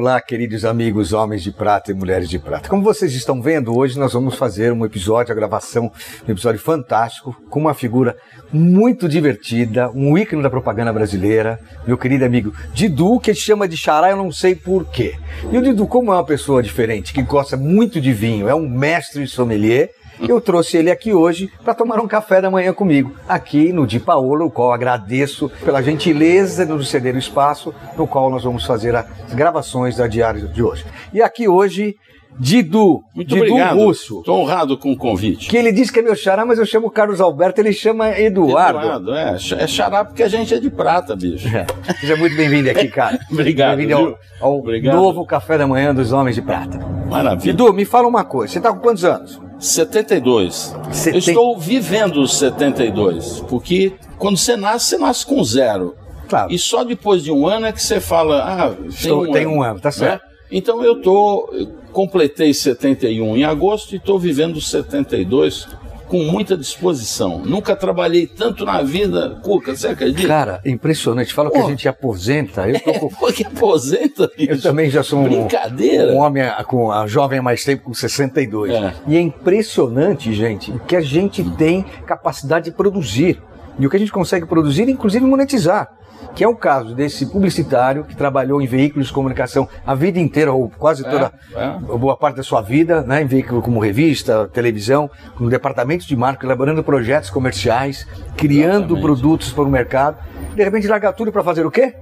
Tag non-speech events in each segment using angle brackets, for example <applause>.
Olá, queridos amigos, homens de prata e mulheres de prata. Como vocês estão vendo, hoje nós vamos fazer um episódio, a gravação, um episódio fantástico, com uma figura muito divertida, um ícone da propaganda brasileira, meu querido amigo Didu, que chama de Xará, eu não sei porquê. E o Didu, como é uma pessoa diferente, que gosta muito de vinho, é um mestre sommelier, eu trouxe ele aqui hoje para tomar um café da manhã comigo, aqui no Di Paolo, o qual agradeço pela gentileza de nos ceder o espaço no qual nós vamos fazer as gravações da diária de hoje. E aqui hoje, Didu, Muito Didu obrigado. Russo. Estou honrado com o convite. Que ele diz que é meu xará, mas eu chamo Carlos Alberto, ele chama Eduardo. Eduardo, é, é xará porque a gente é de prata, bicho. É. Seja muito bem-vindo aqui, <laughs> cara. Obrigado, Bem-vindo ao, ao Obrigado. novo café da manhã dos Homens de Prata. Maravilha. Didu, me fala uma coisa, você tá com quantos anos? 72. Seten- Eu estou vivendo os 72, porque quando você nasce, você nasce com zero. Claro. E só depois de um ano é que você fala, ah, tem, Estou- um, tem ano, um ano, tá certo. né? Então eu tô, completei 71 em agosto e estou vivendo os 72 com muita disposição. Nunca trabalhei tanto na vida, Cuca, você acredita? Cara, impressionante. Fala que a gente aposenta. Eu, tô com- <laughs> Pô, que aposenta, bicho. eu também já sou um, Brincadeira. um homem com a jovem há mais tempo, com 62. É. E é impressionante, gente, o que a gente tem capacidade de produzir. E o que a gente consegue produzir, inclusive monetizar. Que é o caso desse publicitário que trabalhou em veículos de comunicação a vida inteira, ou quase toda, é. boa parte da sua vida, né, em veículo como revista, televisão, no departamento de marketing, elaborando projetos comerciais, criando Exatamente. produtos para o mercado. De repente larga tudo para fazer o quê?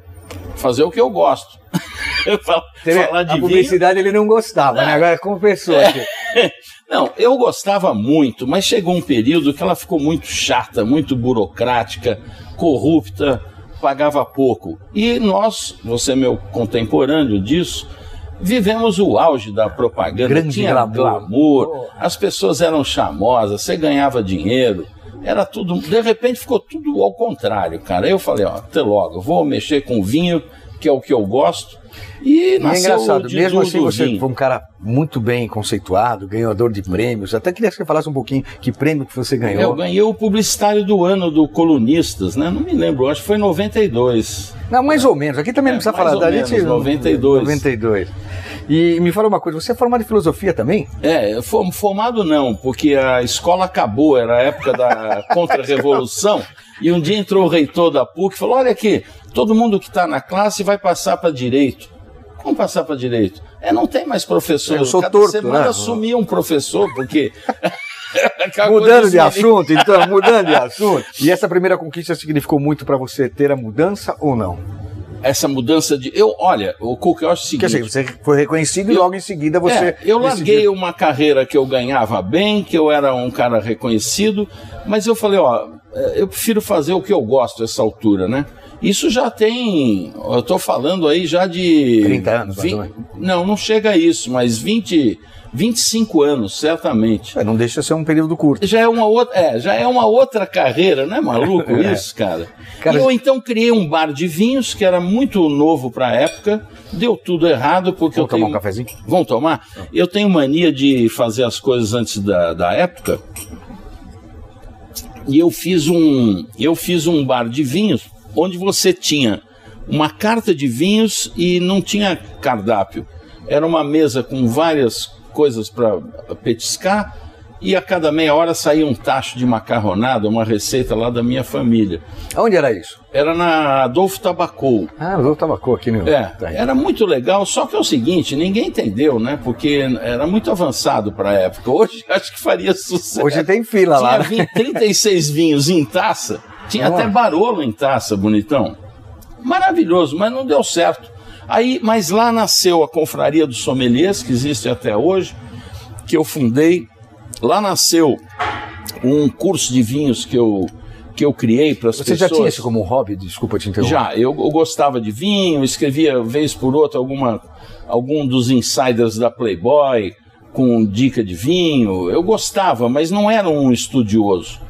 Fazer o que eu gosto. <laughs> Você vê, Falar de a vinho. publicidade ele não gostava, né? Agora confessou aqui. <laughs> Não, eu gostava muito, mas chegou um período que ela ficou muito chata, muito burocrática, corrupta, pagava pouco. E nós, você é meu contemporâneo disso, vivemos o auge da propaganda. Grande Tinha glamour. glamour, as pessoas eram chamosas, você ganhava dinheiro. Era tudo. De repente ficou tudo ao contrário, cara. Eu falei, ó, até logo, vou mexer com vinho, que é o que eu gosto. E E é engraçado, mesmo assim você foi um cara muito bem conceituado, ganhador de prêmios. Até queria que você falasse um pouquinho que prêmio que você ganhou. Eu ganhei o publicitário do ano do Colunistas, né? Não me lembro, acho que foi em 92. Não, mais ou menos. Aqui também É, não precisa falar da gente. 92. 92. E me fala uma coisa, você é formado em filosofia também? É, fo- formado não, porque a escola acabou, era a época da <laughs> contra-revolução, e um dia entrou o reitor da PUC e falou: Olha aqui, todo mundo que está na classe vai passar para direito. Como passar para direito? É, não tem mais professor. Eu sou Cada torto, semana né? assumia um professor, porque. <laughs> Mudando de assim, assunto, então, mudando de assunto. <laughs> E essa primeira conquista significou muito para você ter a mudança ou não? Essa mudança de. Eu, olha, o Cuca, eu acho o Porque seguinte. assim, você foi reconhecido e Eu- logo em seguida você. É, eu larguei decidiu- uma carreira que eu ganhava bem, que eu era um cara reconhecido, mas eu falei, ó, eu prefiro fazer o que eu gosto essa altura, né? Isso já tem, eu tô falando aí já de 30 anos, mais ou vin- Não, não chega a isso, mas 20, 25 anos, certamente. É, Não deixa ser um período curto. Já é uma outra, é, já é uma outra carreira, não <laughs> é maluco É. isso, cara? Cara, E eu então criei um bar de vinhos que era muito novo para a época, deu tudo errado porque Vamos eu tomar tenho um cafezinho? Vão tomar? Eu tenho mania de fazer as coisas antes da, da época. E eu fiz um eu fiz um bar de vinhos onde você tinha uma carta de vinhos e não tinha cardápio. Era uma mesa com várias coisas para petiscar e a cada meia hora saía um tacho de macarronada, uma receita lá da minha família. Onde era isso? Era na Adolfo Tabacou. Ah, Adolfo Tabacou aqui no. É, era muito legal, só que é o seguinte, ninguém entendeu, né? Porque era muito avançado para a época. Hoje <laughs> acho que faria sucesso. Hoje tem fila Tinha lá. né? 20, 36 <laughs> vinhos em taça, tinha Nossa. até barolo em taça, bonitão. Maravilhoso, mas não deu certo. Aí, mas lá nasceu a Confraria dos Sommeliers, que existe até hoje, que eu fundei. Lá nasceu um curso de vinhos que eu, que eu criei para as Você pessoas. já tinha isso como um hobby? Desculpa te interromper. Já, eu, eu gostava de vinho, escrevia vez por outra alguma, algum dos insiders da Playboy com dica de vinho. Eu gostava, mas não era um estudioso.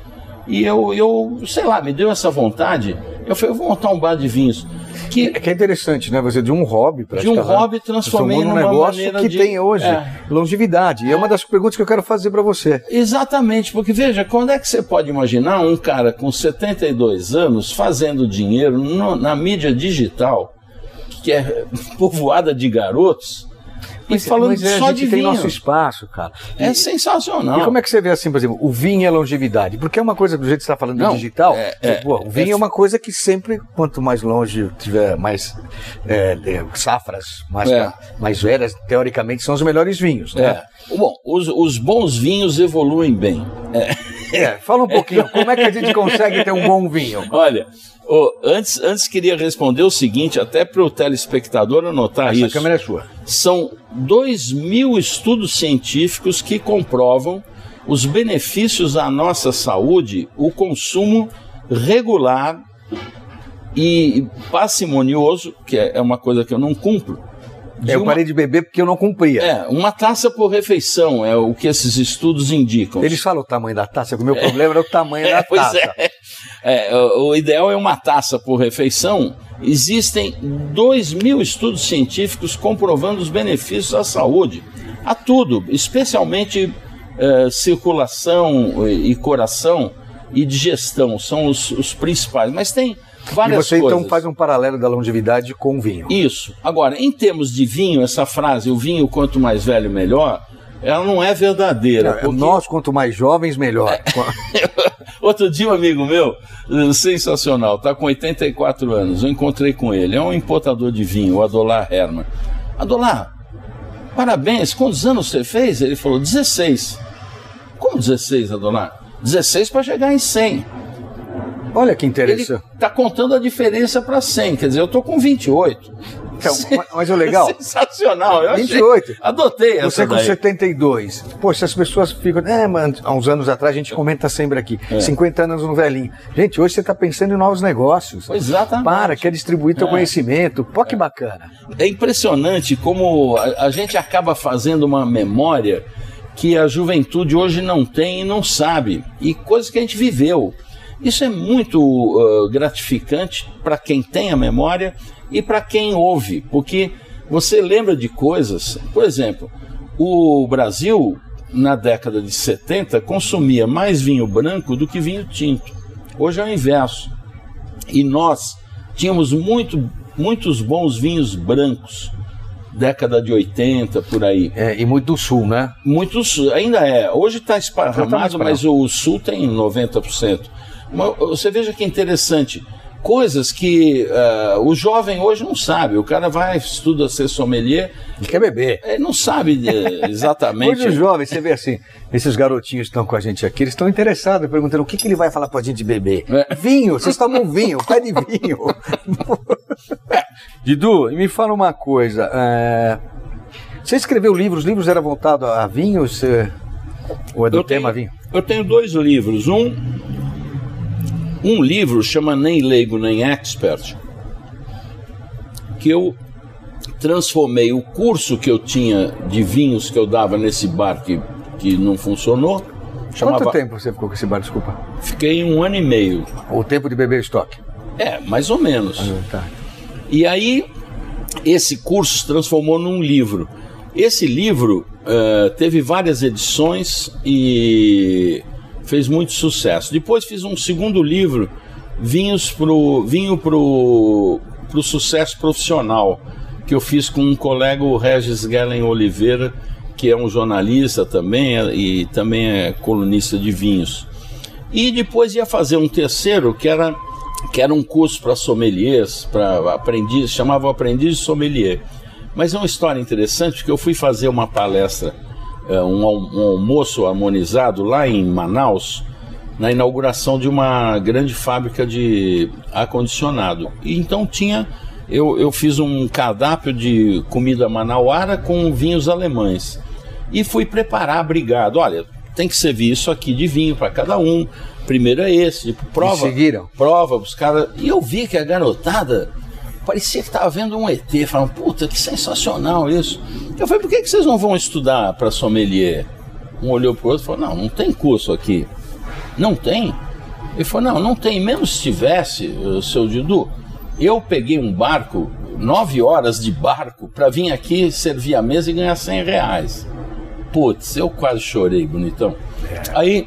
E eu, eu sei lá, me deu essa vontade. Eu falei, eu vou montar um bar de vinhos. Que É que é interessante, né? Você de um hobby para De um hobby transformei num negócio que de- tem hoje É. longevidade. E é uma das perguntas que eu quero fazer para você. Exatamente, porque veja, quando é que você pode imaginar um cara com 72 anos fazendo dinheiro no- na mídia digital, que é <laughs> povoada de garotos, e falando mas é, só a gente de tem vinho? nosso espaço, cara. E, É sensacional. e como é que você vê assim, por exemplo, o vinho e a longevidade? Porque é uma coisa, do jeito que você está falando Não, de digital, é- é- pô, o vinho é, é- uma coisa que sempre, quanto mais longe tiver, mais é, é, safras, mais, É. mais velhas, teoricamente, são os melhores vinhos, né? É. Bom, os, os bons vinhos evoluem bem. É, fala um pouquinho, como é que a gente consegue ter um bom vinho? Olha, ô, antes, antes queria responder o seguinte, até para o telespectador anotar Essa isso. câmera é sua. São 2 mil estudos científicos que comprovam os benefícios à nossa saúde, o consumo regular e parcimonioso, que é é uma coisa que eu não cumpro. É, eu uma- parei de beber porque eu não cumpria. é, uma taça por refeição é o que esses estudos indicam. Eles falam o tamanho da taça, o meu problema era o tamanho <laughs> É, da pois taça. é. É, o, ideal é uma taça por refeição. Existem 2 mil estudos científicos comprovando os benefícios à saúde, a tudo, especialmente eh, circulação e, e coração e digestão, são os, os principais. Mas tem E várias você coisas. então faz um paralelo da longevidade com o vinho. Isso. Agora, em termos de vinho, essa frase, o vinho quanto mais velho, melhor, ela não é verdadeira. porque- É. Nós, quanto mais jovens, melhor. <laughs> Outro dia um amigo meu, eh, sensacional, está com 84 anos, eu encontrei com ele, é um importador de vinho, o Adolar Herman. Adolar, parabéns, quantos anos você fez? Ele falou, 16. Como 16, Adolar? 16 para chegar em 100. Olha que Ele interessante. está contando a diferença para 100, quer dizer, eu estou com 28. Então, mas- o legal, <laughs> Sensacional, eu achei- 28. Adotei essa você com daí. 72. Poxa, as pessoas ficam. É, mano, há uns anos atrás a gente comenta sempre aqui. É. 50 anos no velhinho. Gente, hoje você está pensando em novos negócios. Exatamente. Para, quer distribuir teu É. conhecimento. Pô, que bacana. É impressionante como a, a gente acaba fazendo uma memória que a juventude hoje não tem e não sabe, e coisas que a gente viveu. Isso é muito uh, gratificante para quem tem a memória e para quem ouve, porque você lembra de coisas. Por exemplo, o Brasil, na década de 70, consumia mais vinho branco do que vinho tinto. Hoje é o inverso. E nós tínhamos muito, muitos bons vinhos brancos, década de 80, por aí. É, e muito do sul, né? Muitos, ainda é. Hoje está tá esparramado, pra mas o sul tem 90%. Mas você veja que interessante. Coisas que ah, o jovem hoje não sabe. O cara vai, estuda ser sommelier, Ele quer beber. ele não sabe eh, <laughs> exatamente. Hoje os jovens, você vê assim, esses garotinhos que estão com a gente aqui, eles estão interessados, perguntando o que, que ele vai falar pra gente beber. É. Vinho, vocês tomam vinho, pede vinho. Didu, me fala uma coisa. é, Você escreveu livros, os livros eram voltados a vinhos? é, Ou é do Eu tema tenho, vinho? eu tenho dois livros. Um, um livro chama Nem Leigo Nem Expert, que eu transformei o curso que eu tinha de vinhos que eu dava nesse bar que, que não funcionou. Quanto tempo você ficou com esse bar, desculpa? Fiquei um ano e meio. O tempo de beber estoque. É, mais ou menos. Tá. E aí, esse curso se transformou num livro. Esse livro eh, teve várias edições e fez muito sucesso. Depois fiz um segundo livro, Vinhos pro, Vinho para o Sucesso Profissional, que eu fiz com um colega, o Regis Gellen Oliveira, que é um jornalista também e também é colunista de vinhos. E depois ia fazer um terceiro que era que era um curso para sommeliers, para aprendiz, chamava aprendiz de sommelier. Mas é uma história interessante porque eu fui fazer uma palestra, é, um, um almoço harmonizado lá em Manaus, na inauguração de uma grande fábrica de ar-condicionado. E então tinha, eu, eu fiz um cardápio de comida manauara com vinhos alemães. E fui preparar brigado. Olha, tem que servir isso aqui de vinho para cada um. Primeiro é esse, tipo, prova. E seguiram. Prova, os caras. E eu vi que a garotada parecia que estava vendo um ET, falando, puta, que sensacional isso. Eu falei, por que, que vocês não vão estudar para sommelier? Um olhou para o outro e falou, não, não tem curso aqui. Não tem? Ele falou, não, não tem. Mesmo se tivesse, seu Didu, eu peguei um barco, nove horas de barco, para vir aqui servir a mesa e ganhar cem reais. Putz, eu quase chorei, bonitão. É. Aí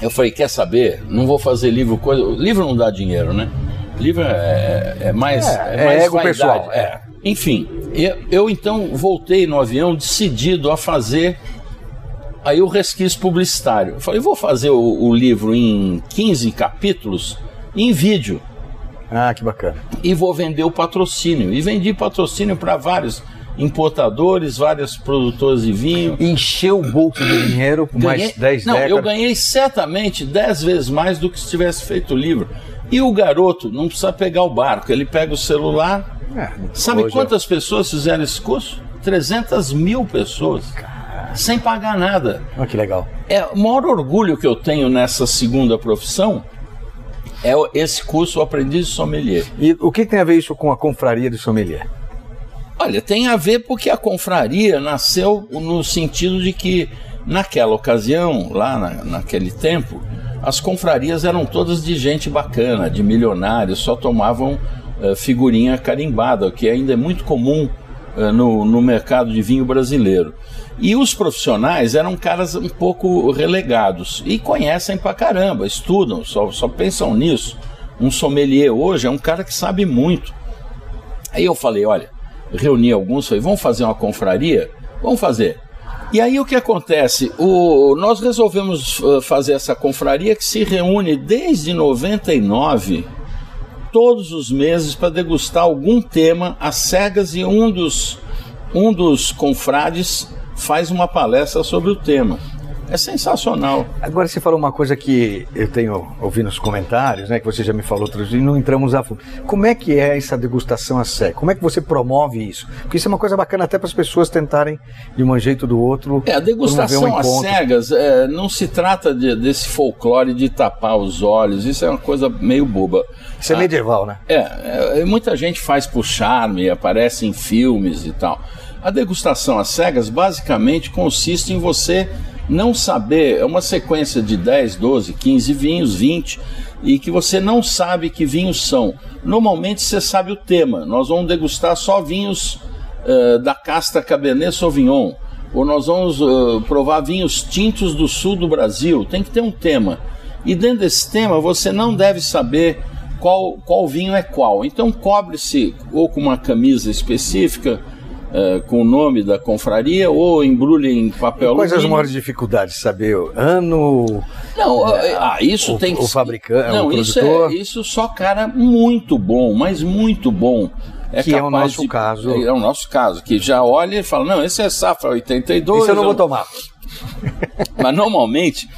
eu falei, quer saber? Não vou fazer livro coisa. Livro não dá dinheiro, né? Livro é, é mais. É, é, mais ego vaidade. pessoal. É. Enfim, eu, eu então voltei no avião decidido a fazer aí o resquício publicitário. Eu falei, vou fazer o, o, livro em 15 capítulos em vídeo. Ah, que bacana. E vou vender o patrocínio. E vendi patrocínio para vários importadores, vários produtores de vinho. Encheu o bolso de dinheiro por ganhei, mais 10 Não, décadas. eu ganhei certamente 10 vezes mais do que se tivesse feito o livro. E o garoto não precisa pegar o barco, ele pega o celular. É, Sabe quantas pessoas fizeram esse curso? 300 mil pessoas. Caramba. Sem pagar nada. Olha que legal. É, o maior orgulho que eu tenho nessa segunda profissão é esse curso, o Aprendiz de Sommelier. E o que tem a ver isso com a confraria de sommelier? Olha, tem a ver porque a confraria nasceu no sentido de que, naquela ocasião, lá na, naquele tempo, as confrarias eram todas de gente bacana, de milionários, só tomavam uh, figurinha carimbada, o que ainda é muito comum uh, no, no mercado de vinho brasileiro. E os profissionais eram caras um pouco relegados e conhecem pra caramba, estudam, só, só pensam nisso. Um sommelier hoje é um cara que sabe muito. Aí eu falei: olha reuni alguns, falei, vamos fazer uma confraria? Vamos fazer. E aí o que acontece? O, nós resolvemos uh, fazer essa confraria que se reúne desde 99, todos os meses, para degustar algum tema às cegas e um dos, um dos confrades faz uma palestra sobre o tema. É sensacional. Agora você falou uma coisa que eu tenho ouvido nos comentários, né? Que você já me falou outro dia e não entramos a fundo. Como é que é essa degustação a sério? Como é que você promove isso? Porque isso é uma coisa bacana até para as pessoas tentarem de um jeito ou do outro. É, a degustação um às cegas é, não se trata de, desse folclore de tapar os olhos, isso é uma coisa meio boba. Isso é medieval, né? É, é, muita gente faz por charme, aparece em filmes e tal. A degustação às cegas basicamente consiste em você não saber, é uma sequência de 10, 12, 15 vinhos, 20, e que você não sabe que vinhos são. Normalmente você sabe o tema, nós vamos degustar só vinhos uh, da casta Cabernet Sauvignon, ou nós vamos uh, provar vinhos tintos do sul do Brasil, tem que ter um tema. E dentro desse tema você não deve saber qual, qual vinho é qual. Então cobre-se ou com uma camisa específica, uh, com o nome da confraria ou embrulhe em papel Quais as maiores dificuldades? Saber o ano? Não, é, ah, isso o, tem que O fabricante, não, o isso é isso só cara muito bom, mas muito bom. É que é o nosso de, caso. É, é, o nosso caso, que já olha e fala, não, esse é safra 82. Isso eu não vou tomar. <laughs> Mas normalmente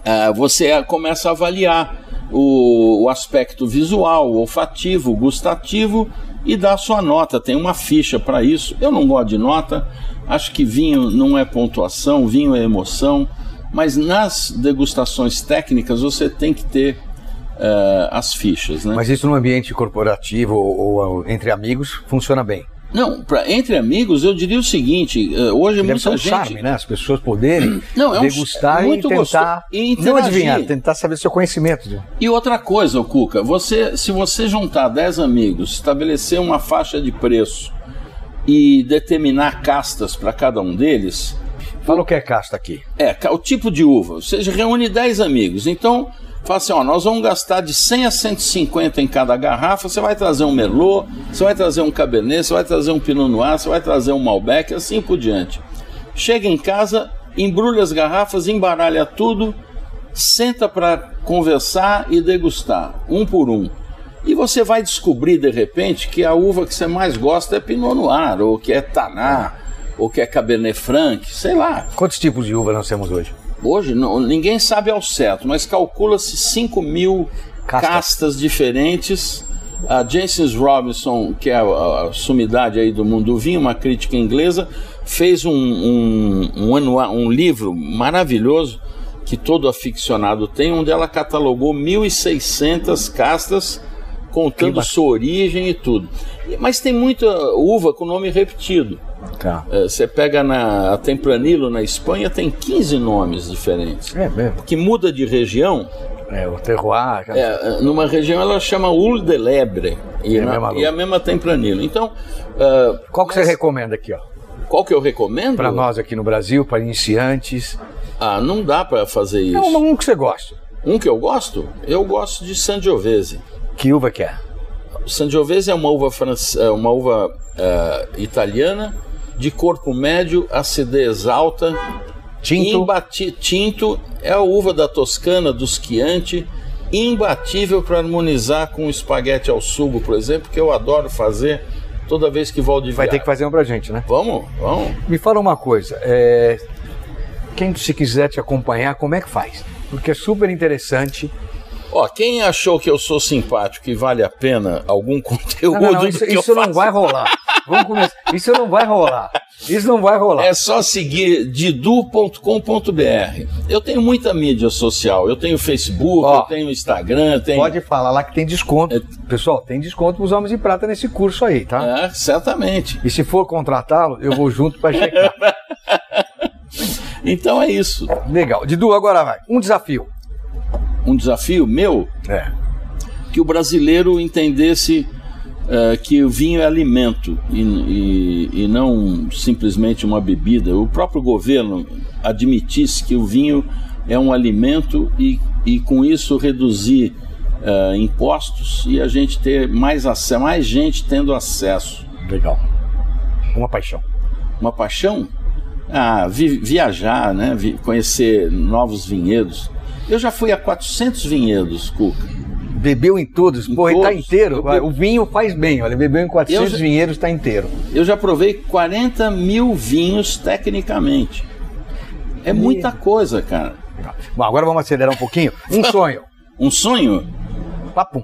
uh, você começa a avaliar o, o aspecto visual, olfativo, gustativo e dá sua nota. Tem uma ficha para isso. Eu não gosto de nota, acho que vinho não é pontuação, vinho é emoção, mas nas degustações técnicas você tem que ter uh, as fichas. Né? Mas isso no ambiente corporativo ou, ou entre amigos funciona bem. Não, pra, entre amigos eu diria o seguinte, uh, hoje Deve muita um gente... charme, né? As pessoas poderem <clears throat> não, é um, degustar muito e tentar, e não adivinhar, tentar saber seu conhecimento. E outra coisa, Cuca, você, se você juntar 10 amigos, estabelecer uma faixa de preço e determinar castas para cada um deles... Fala o que é casta aqui. É, o tipo de uva. Você reúne 10 amigos, então fala assim, ó, nós vamos gastar de 100 a 150 em cada garrafa, você vai trazer um Merlot, você vai trazer um Cabernet, você vai trazer um Pinot Noir, você vai trazer um Malbec, assim por diante. chega em casa, embrulha as garrafas, embaralha tudo, senta para conversar e degustar, um por um. E você vai descobrir de repente que a uva que você mais gosta é Pinot Noir, ou que é Taná, ou que é Cabernet Franc, sei lá. Quantos tipos de uva nós temos hoje? Hoje não, ninguém sabe ao certo, mas calcula-se 5 mil Casta. castas diferentes. A James Robinson, que é a, a, sumidade aí do mundo do vinho, uma crítica inglesa, fez um, um, um, um livro maravilhoso que todo aficionado tem, onde ela catalogou 1.600 castas contando sua origem e tudo. Mas tem muita uva com nome repetido. Tá. É, você pega na a Tempranillo na Espanha, tem 15 nomes diferentes. É mesmo. Que muda de região. É, o terroir. É, é, numa região ela chama Ul de Lebre e, é na, e a mesma Tempranillo. Então, uh, qual que mas, você recomenda aqui, ó? Qual que eu recomendo? Para nós aqui no Brasil, para iniciantes. Ah, não dá para fazer isso. Não, um que você gosta. Um que eu gosto? Eu gosto de Sangiovese. Que uva que é? Sangiovese é uma uva, france... Uma uva uh, italiana de corpo médio, acidez alta, tinto. Imbati... tinto é a uva da Toscana, do Chianti, imbatível para harmonizar com o espaguete ao sugo, por exemplo, que eu adoro fazer toda vez que vou de Vai ter que fazer um pra gente, né? Vamos, vamos. Me fala uma coisa, é... quem se quiser te acompanhar, como é que faz? Porque é super interessante Ó, quem achou que eu sou simpático e vale a pena algum conteúdo <laughs> não, não, não, isso, isso não vai rolar. Vamos começar. Isso não vai rolar. Isso não vai rolar. É só seguir didu.com.br. Eu tenho muita mídia social. Eu tenho Facebook, Ó, eu tenho Instagram. Tenho... Pode falar lá que tem desconto. É... Pessoal, tem desconto para os homens de prata nesse curso aí, tá? É, certamente. E se for contratá-lo, eu vou junto para checar. <laughs> então é isso. Legal. Didu, agora vai. Um desafio um desafio meu é. que o brasileiro entendesse uh, que o vinho é alimento e, e, e, não simplesmente uma bebida. O próprio governo admitisse que o vinho é um alimento e, e com isso reduzir uh, impostos e a gente ter mais acesso, mais gente tendo acesso. Legal. Uma paixão. Uma paixão? Ah, vi, viajar, né? Vi, conhecer novos vinhedos. Eu já fui a 400 vinhedos, Cuca. Bebeu em todos? Em Pô, ele tá inteiro. Be... O vinho faz bem, olha. Bebeu em 400 já... vinhedos, está inteiro. Eu já provei 40 mil vinhos tecnicamente. É muita coisa, cara. Bom, agora vamos acelerar um pouquinho. Um <laughs> sonho. um sonho? Papum.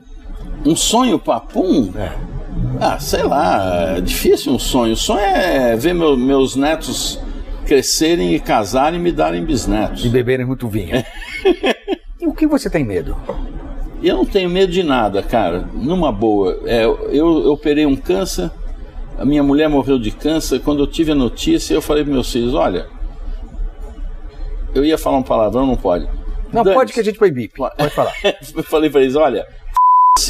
Um sonho papum? É. Ah, sei lá, é difícil um sonho. O sonho é ver meu, meus netos crescerem e casarem e me darem bisnetos. E beberem muito vinho. <laughs> e o que você tem medo? Eu não tenho medo de nada, cara. Numa boa. É, eu, eu operei um câncer, a minha mulher morreu de câncer. Quando eu tive a notícia, eu falei para meus filhos: olha, eu ia falar um palavrão, não pode. Não, pode que a gente põe bip. Pode falar. <laughs> eu falei para eles: olha,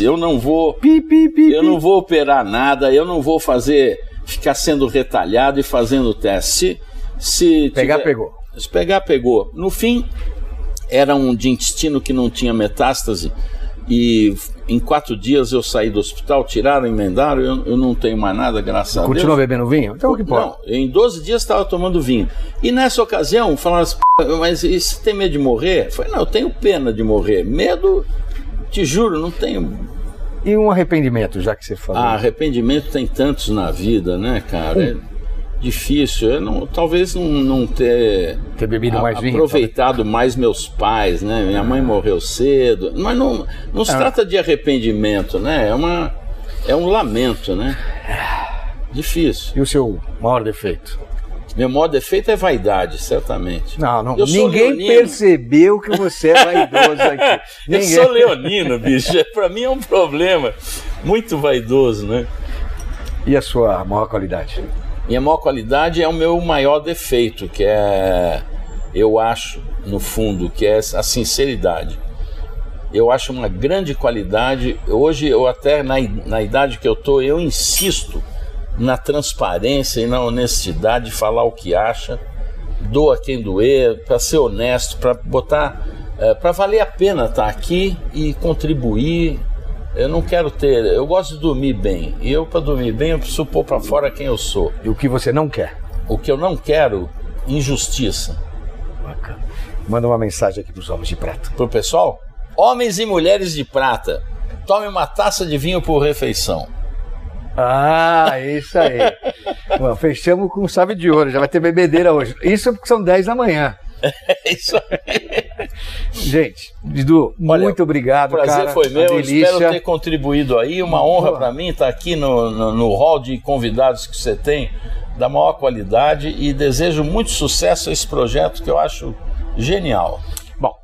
eu não vou. Pi, pi, pi, eu não vou operar nada, eu não vou fazer. ficar sendo retalhado e fazendo teste. Se pegar, tiver, pegou. Se pegar, pegou. No fim, era um de intestino que não tinha metástase. E em quatro dias eu saí do hospital, tiraram, emendaram, eu, eu não tenho mais nada, graças Continua a Deus. Continua bebendo vinho? Então o que pode? Não, em 12 dias estava tomando vinho. E nessa ocasião, falaram assim, mas e você tem medo de morrer? Eu falei, não, eu tenho pena de morrer. Medo, te juro, não tenho. E um arrependimento, já que você falou? Ah, arrependimento tem tantos na vida, né, cara? Um difícil. Eu não, talvez não, não ter, ter bebido mais vinho, aproveitado talvez. mais meus pais, né? Minha mãe morreu cedo, mas não, não se é. trata de arrependimento, né? É uma é um lamento, né? Difícil. E o seu maior defeito? Meu maior defeito é vaidade, certamente. Não, não. Ninguém percebeu que você é vaidoso aqui. <laughs> eu sou leonino, bicho. Para mim é um problema. Muito vaidoso, né? E a sua maior qualidade? Minha maior qualidade é o meu maior defeito, que é, eu acho, no fundo, que é a sinceridade. Eu acho uma grande qualidade. Hoje, eu até na, na idade que eu tô, eu insisto na transparência e na honestidade de falar o que acha, doa quem doer, para ser honesto, para botar, é, para valer a pena estar tá aqui e contribuir eu não quero ter. Eu gosto de dormir bem. E eu, para dormir bem, eu preciso pôr para fora quem eu sou. E o que você não quer? O que eu não quero. injustiça. Bacana. Manda uma mensagem aqui para os homens de prata. Para o pessoal? Homens e mulheres de prata, tome uma taça de vinho por refeição. Ah, isso aí. <laughs> Bom, fechamos com chave de ouro, já vai ter bebedeira hoje. Isso porque são 10 da manhã. <laughs> É isso aí. Gente, Didu, Olha, muito obrigado. O prazer cara, foi meu, espero ter contribuído aí. Uma honra para mim estar aqui no, no, no hall de convidados que você tem, da maior qualidade, e desejo muito sucesso a esse projeto que eu acho genial. Bom,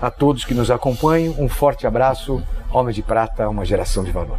a todos que nos acompanham, um forte abraço. Homem de Prata, uma geração de valor.